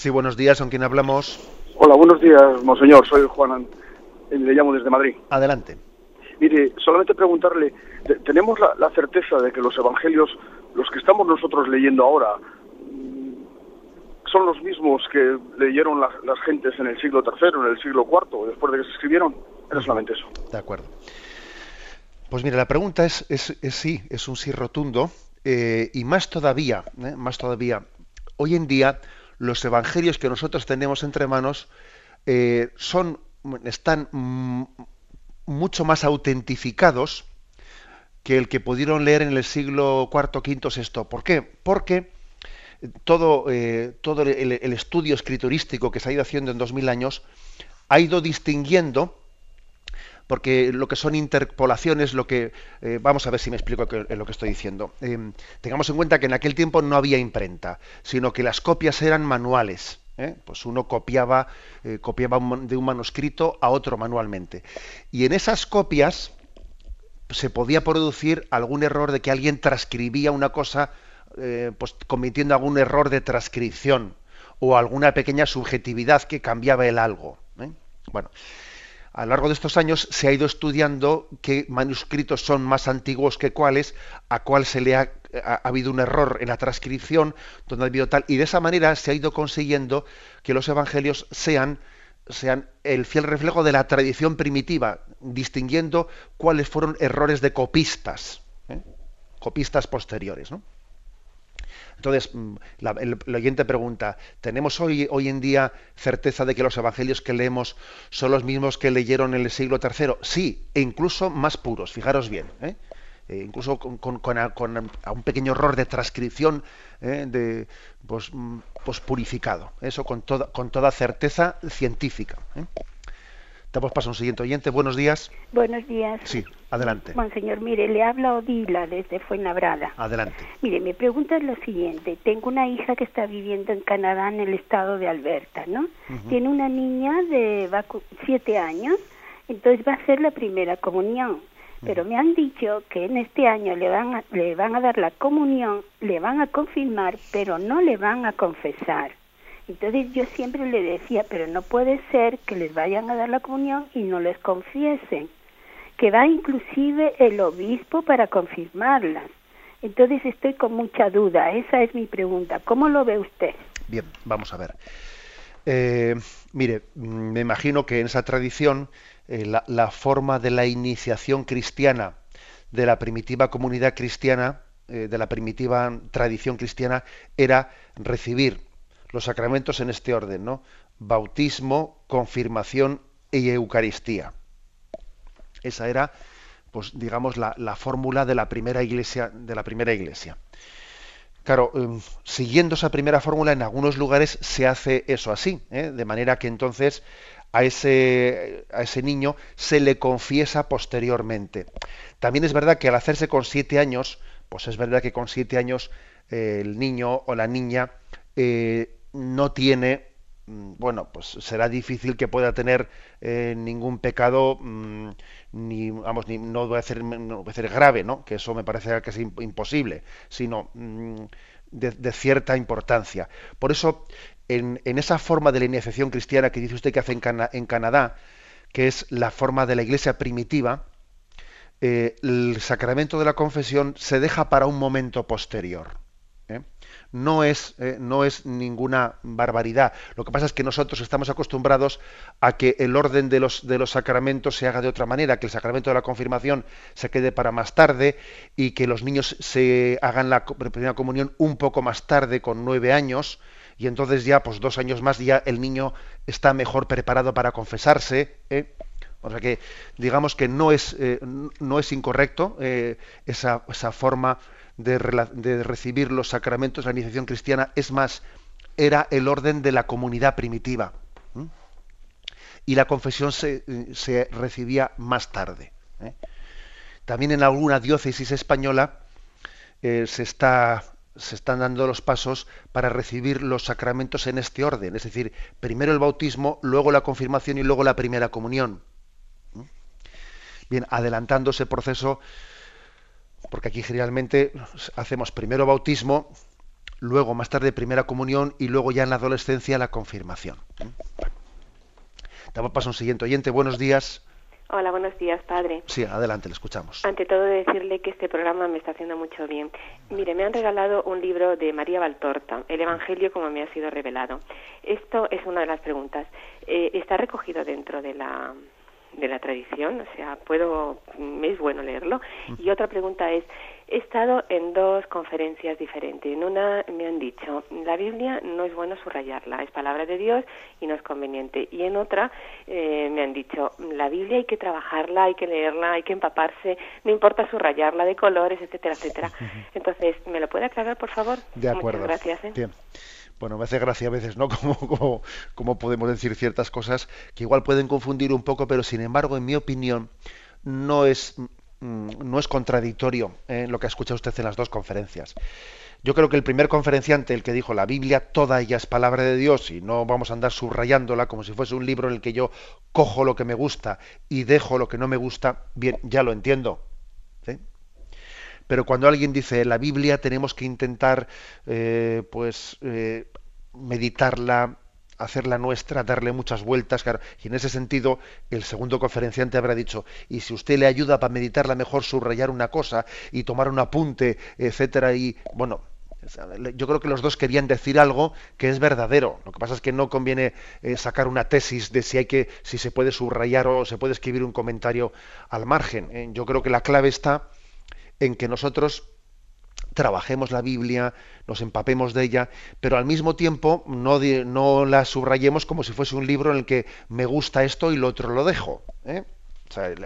Sí, buenos días, ¿con quién hablamos? Hola, buenos días, monseñor. Soy Juan, le llamo desde Madrid. Adelante. Mire, solamente preguntarle, ¿tenemos la, certeza de que los evangelios, los que estamos nosotros leyendo ahora, mm, son los mismos que leyeron las gentes en el siglo III, en el siglo IV, después de que se escribieron? Era solamente eso. De acuerdo. Pues mire, la pregunta es, es, sí, es un sí rotundo, eh, y más todavía, ¿eh? más todavía, hoy en día los evangelios que nosotros tenemos entre manos eh, son, están mucho más autentificados que el que pudieron leer en el siglo IV, V, VI. ¿Por qué? Porque todo, eh, todo el, estudio escriturístico que se ha ido haciendo en dos mil años ha ido distinguiendo porque lo que son interpolaciones, lo que eh, vamos a ver si me explico lo que estoy diciendo. Eh, tengamos en cuenta que en aquel tiempo no había imprenta, sino que las copias eran manuales. Pues uno copiaba, copiaba de un manuscrito a otro manualmente. Y en esas copias se podía producir algún error de que alguien transcribía una cosa eh, pues, cometiendo algún error de transcripción o alguna pequeña subjetividad que cambiaba el algo. ¿eh? Bueno, a lo largo de estos años se ha ido estudiando qué manuscritos son más antiguos que cuáles, a cuál se le ha, habido un error en la transcripción, donde ha habido tal, y de esa manera se ha ido consiguiendo que los evangelios sean sean el fiel reflejo de la tradición primitiva, distinguiendo cuáles fueron errores de copistas, ¿eh? copistas posteriores. ¿no? Entonces, mm, el, oyente pregunta, ¿tenemos hoy, hoy en día certeza de que los evangelios que leemos son los mismos que leyeron en el siglo III? Sí, e incluso más puros, fijaros bien. ¿eh? E incluso con, un pequeño error de transcripción ¿eh? de, pues, mm, pues, purificado. Eso con toda, con toda certeza científica. ¿eh? Damos paso a un siguiente oyente. Buenos días. Buenos días. Sí, adelante. Monseñor, mire, le habla Odila desde Fuenlabrada. Adelante. Mire, mi pregunta es lo siguiente. Tengo una hija que está viviendo en Canadá, en el estado de Alberta, ¿no? Tiene una niña de siete años, entonces va a hacer la primera comunión. Pero me han dicho que en este año le van, a, le van a dar la comunión, le van a confirmar, pero no le van a confesar. Entonces yo siempre le decía, pero no puede ser que les vayan a dar la comunión y no les confiesen, que va inclusive el obispo para confirmarlas. Entonces estoy con mucha duda, esa es mi pregunta. ¿Cómo lo ve usted? Bien, vamos a ver. Eh, mire, mm, me imagino que en esa tradición eh, la, forma de la iniciación cristiana de la primitiva comunidad cristiana, eh, de la primitiva tradición cristiana, era recibir los sacramentos en este orden, ¿no? Bautismo, confirmación y Eucaristía. Esa era, pues, digamos, la, fórmula de la primera iglesia, de la primera iglesia. Claro, em, siguiendo esa primera fórmula, en algunos lugares se hace eso así, ¿eh? de manera que entonces a ese, a ese niño se le confiesa posteriormente. También es verdad que al hacerse con siete años, pues es verdad que con siete años eh, el niño o la niña eh, no tiene, mm, bueno, pues será difícil que pueda tener eh, ningún pecado, mm, ni, vamos, ni, no va a ser, no a grave, ¿no? Que eso me parece que es imposible, sino mm, de, cierta importancia. Por eso, en, en, esa forma de la iniciación cristiana que dice usted que hace en, en Canadá, que es la forma de la iglesia primitiva, eh, el sacramento de la confesión se deja para un momento posterior no es, eh, no es ninguna barbaridad. Lo que pasa es que nosotros estamos acostumbrados a que el orden de los, de los sacramentos se haga de otra manera, que el sacramento de la confirmación se quede para más tarde y que los niños se hagan la primera comunión un poco más tarde, con nueve años, y entonces ya, pues dos años más, ya el niño está mejor preparado para confesarse. ¿eh? O sea que digamos que no es, eh, no es incorrecto esa, esa forma de, recibir los sacramentos de la iniciación cristiana, es más, era el orden de la comunidad primitiva. Y la confesión se, recibía más tarde. ¿eh? También en alguna diócesis española eh, se, está, se están dando los pasos para recibir los sacramentos en este orden, es decir, primero el bautismo, luego la confirmación y luego la primera comunión. Bien, adelantando ese proceso, porque aquí generalmente hacemos primero bautismo, luego más tarde primera comunión y luego ya en la adolescencia la confirmación. Damos paso a un siguiente oyente. Buenos días. Hola, buenos días, padre. Sí, adelante, le escuchamos. Ante todo, decirle que este programa me está haciendo mucho bien. Mire, me han regalado un libro de María Valtorta, El Evangelio como me ha sido revelado. Esto es una de las preguntas. Eh, ¿Está recogido dentro de la de la tradición, o sea, puedo, me es bueno leerlo. Y otra pregunta es, He estado en dos conferencias diferentes. En una me han dicho, la Biblia no es bueno subrayarla, es palabra de Dios y no es conveniente. Y en otra eh, me han dicho, la Biblia hay que trabajarla, hay que leerla, hay que empaparse, no importa subrayarla de colores, etcétera, etcétera. Entonces, ¿me lo puede aclarar, por favor? De acuerdo. Muchas gracias. ¿eh? Bien. Bueno, me hace gracia a veces, ¿no? Como, como, podemos decir ciertas cosas que igual pueden confundir un poco, pero sin embargo, en mi opinión, no es Mm, no es contradictorio eh, lo que ha escuchado usted en las dos conferencias. Yo creo que el primer conferenciante, el que dijo la Biblia, toda ella es palabra de Dios y no vamos a andar subrayándola como si fuese un libro en el que yo cojo lo que me gusta y dejo lo que no me gusta, bien, ya lo entiendo. Pero cuando alguien dice la Biblia tenemos que intentar, eh, pues, eh, meditarla, hacerla nuestra, darle muchas vueltas. Y en ese sentido, el segundo conferenciante habrá dicho, y si usted le ayuda para meditarla mejor, subrayar una cosa y tomar un apunte, etcétera, y bueno, yo creo que los dos querían decir algo que es verdadero. Lo que pasa es que no conviene eh, sacar una tesis de si hay que, si se puede subrayar o se puede escribir un comentario al margen. Yo creo que la clave está en que nosotros trabajemos la Biblia, nos empapemos de ella, pero al mismo tiempo no, no la subrayemos como si fuese un libro en el que me gusta esto y lo otro lo dejo. ¿eh?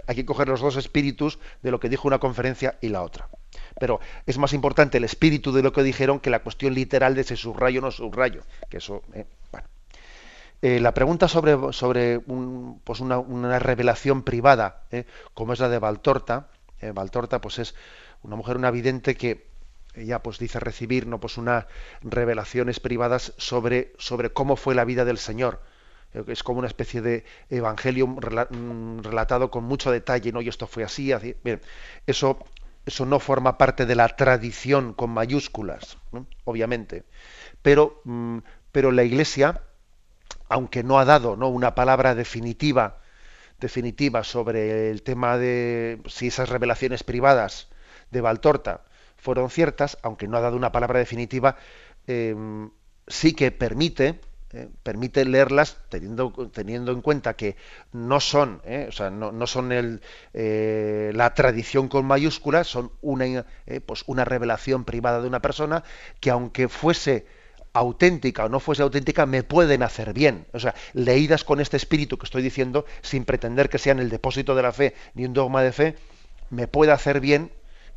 hay que coger los dos espíritus de lo que dijo una conferencia y la otra. Pero es más importante el espíritu de lo que dijeron que la cuestión literal de ese subrayo o no subrayo. Que eso, ¿eh? Eh, la pregunta sobre, sobre pues una, una, revelación privada, como es la de Valtorta, Valtorta pues es una mujer, una vidente que ella pues dice recibir no pues unas revelaciones privadas sobre, sobre cómo fue la vida del Señor. Es como una especie de evangelio mm, relatado con mucho detalle, ¿no? Y esto fue así, así. Eso, eso no forma parte de la tradición con mayúsculas, obviamente. Pero, mm, pero la Iglesia, aunque no ha dado ¿no? una palabra definitiva, definitiva sobre el tema de si esas revelaciones privadas de Valtorta fueron ciertas, aunque no ha dado una palabra definitiva, em, sí que permite, eh, permite leerlas teniendo, teniendo en cuenta que no son, eh, o sea, no, no son el, eh, la tradición con mayúsculas, son una, pues una revelación privada de una persona que aunque fuese auténtica o no fuese auténtica, me pueden hacer bien. O sea, leídas con este espíritu que estoy diciendo, sin pretender que sean el depósito de la fe ni un dogma de fe, me puede hacer bien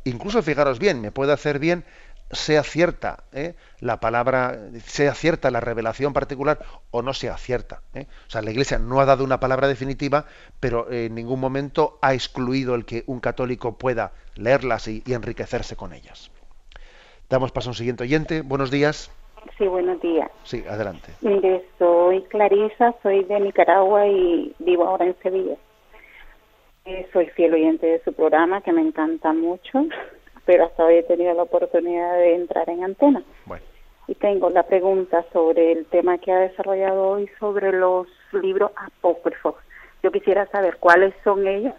incluso fijaros bien, me puede hacer bien sea cierta ¿eh? la palabra, sea cierta la revelación particular o no sea cierta. ¿eh? O sea, la Iglesia no ha dado una palabra definitiva, pero en ningún momento ha excluido el que un católico pueda leerlas y, enriquecerse con ellas. Damos paso a un siguiente oyente. Buenos días. Sí, buenos días. Sí, adelante. Mire, soy Clarisa, soy de Nicaragua y vivo ahora en Sevilla. Soy fiel oyente de su programa, que me encanta mucho, pero hasta hoy he tenido la oportunidad de entrar en antena. Y tengo la pregunta sobre el tema que ha desarrollado hoy sobre los libros apócrifos. Yo quisiera saber cuáles son ellos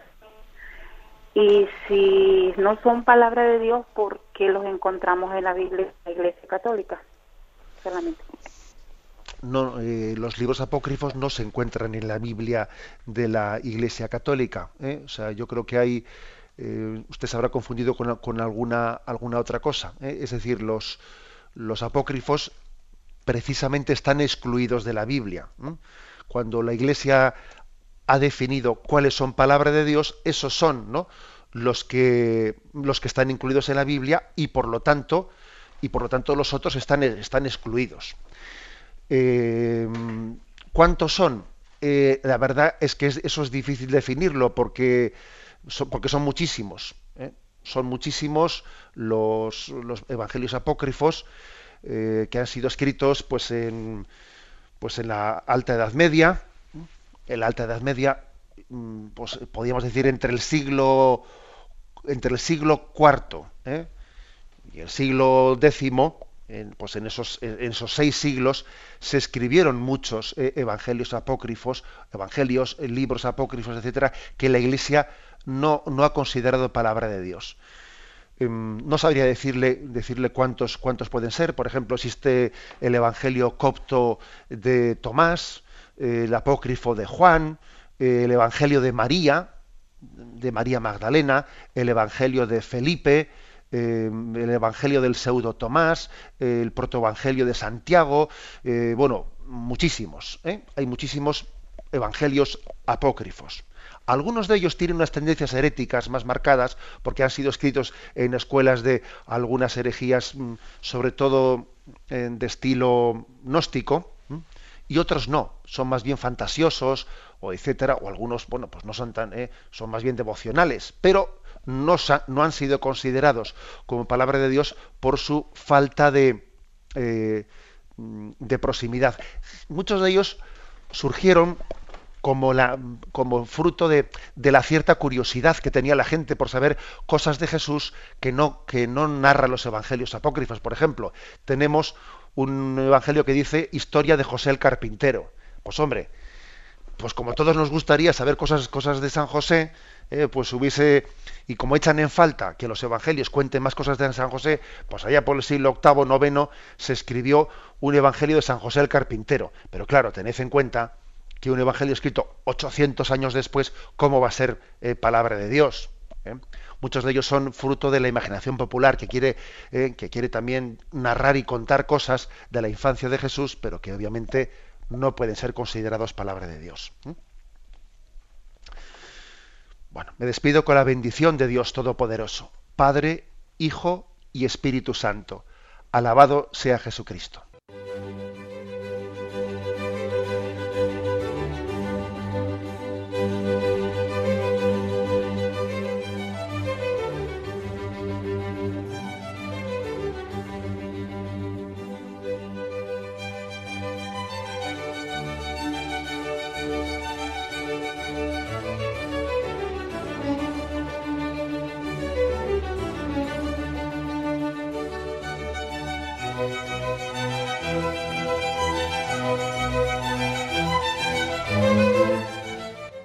y si no son palabra de Dios, ¿por qué los encontramos en la Biblia, la Iglesia Católica? Solamente no, eh, los libros apócrifos no se encuentran en la Biblia de la Iglesia Católica. ¿eh? O sea, yo creo que hay, eh, usted se habrá confundido con, alguna, alguna otra cosa. Es decir, los, los apócrifos precisamente están excluidos de la Biblia. Cuando la Iglesia ha definido cuáles son palabra de Dios, esos son ¿no? los, que, los que están incluidos en la Biblia y por lo tanto, y por lo tanto los otros están, están excluidos. Eh, ¿Cuántos son? Eh, la verdad es que eso es difícil definirlo porque son, porque son muchísimos. ¿eh? Son muchísimos los, evangelios apócrifos que han sido escritos pues en, pues en la Alta Edad Media. En la Alta Edad Media, mm, pues podríamos decir entre el siglo entre el siglo IV y el siglo X en, pues en esos, en esos seis siglos se escribieron muchos eh, evangelios apócrifos, evangelios, eh, libros apócrifos, etcétera, que la Iglesia no, no ha considerado palabra de Dios. Em, no sabría decirle, decirle cuántos, cuántos pueden ser. Por ejemplo, existe el Evangelio copto de Tomás, eh, el apócrifo de Juan, el Evangelio de María, de María Magdalena, el Evangelio de Felipe, eh, el Evangelio del Pseudo Tomás, el Protoevangelio de Santiago, eh, bueno, muchísimos. ¿eh? Hay muchísimos evangelios apócrifos. Algunos de ellos tienen unas tendencias heréticas más marcadas porque han sido escritos en escuelas de algunas herejías, mm, sobre todo de estilo gnóstico, y otros no, son más bien fantasiosos o etcétera, o algunos, bueno, pues no son tan, son más bien devocionales, pero no, han sido considerados como palabra de Dios por su falta de, eh, de proximidad. Muchos de ellos surgieron como, la, como fruto de, de, la cierta curiosidad que tenía la gente por saber cosas de Jesús que no, que no narra los evangelios apócrifos. Por ejemplo, tenemos un evangelio que dice historia de José el carpintero. Pues hombre, pues como a todos nos gustaría saber cosas, cosas de San José, eh, pues hubiese, y como echan en falta que los evangelios cuenten más cosas de San José, pues allá por el siglo VIII, IX, se escribió un evangelio de San José el Carpintero. Pero claro, tened en cuenta que un evangelio escrito 800 años después, ¿cómo va a ser eh, palabra de Dios? ¿Eh? Muchos de ellos son fruto de la imaginación popular que quiere, que quiere también narrar y contar cosas de la infancia de Jesús, pero que obviamente no pueden ser considerados palabra de Dios. Bueno, me despido con la bendición de Dios Todopoderoso, Padre, Hijo y Espíritu Santo. Alabado sea Jesucristo.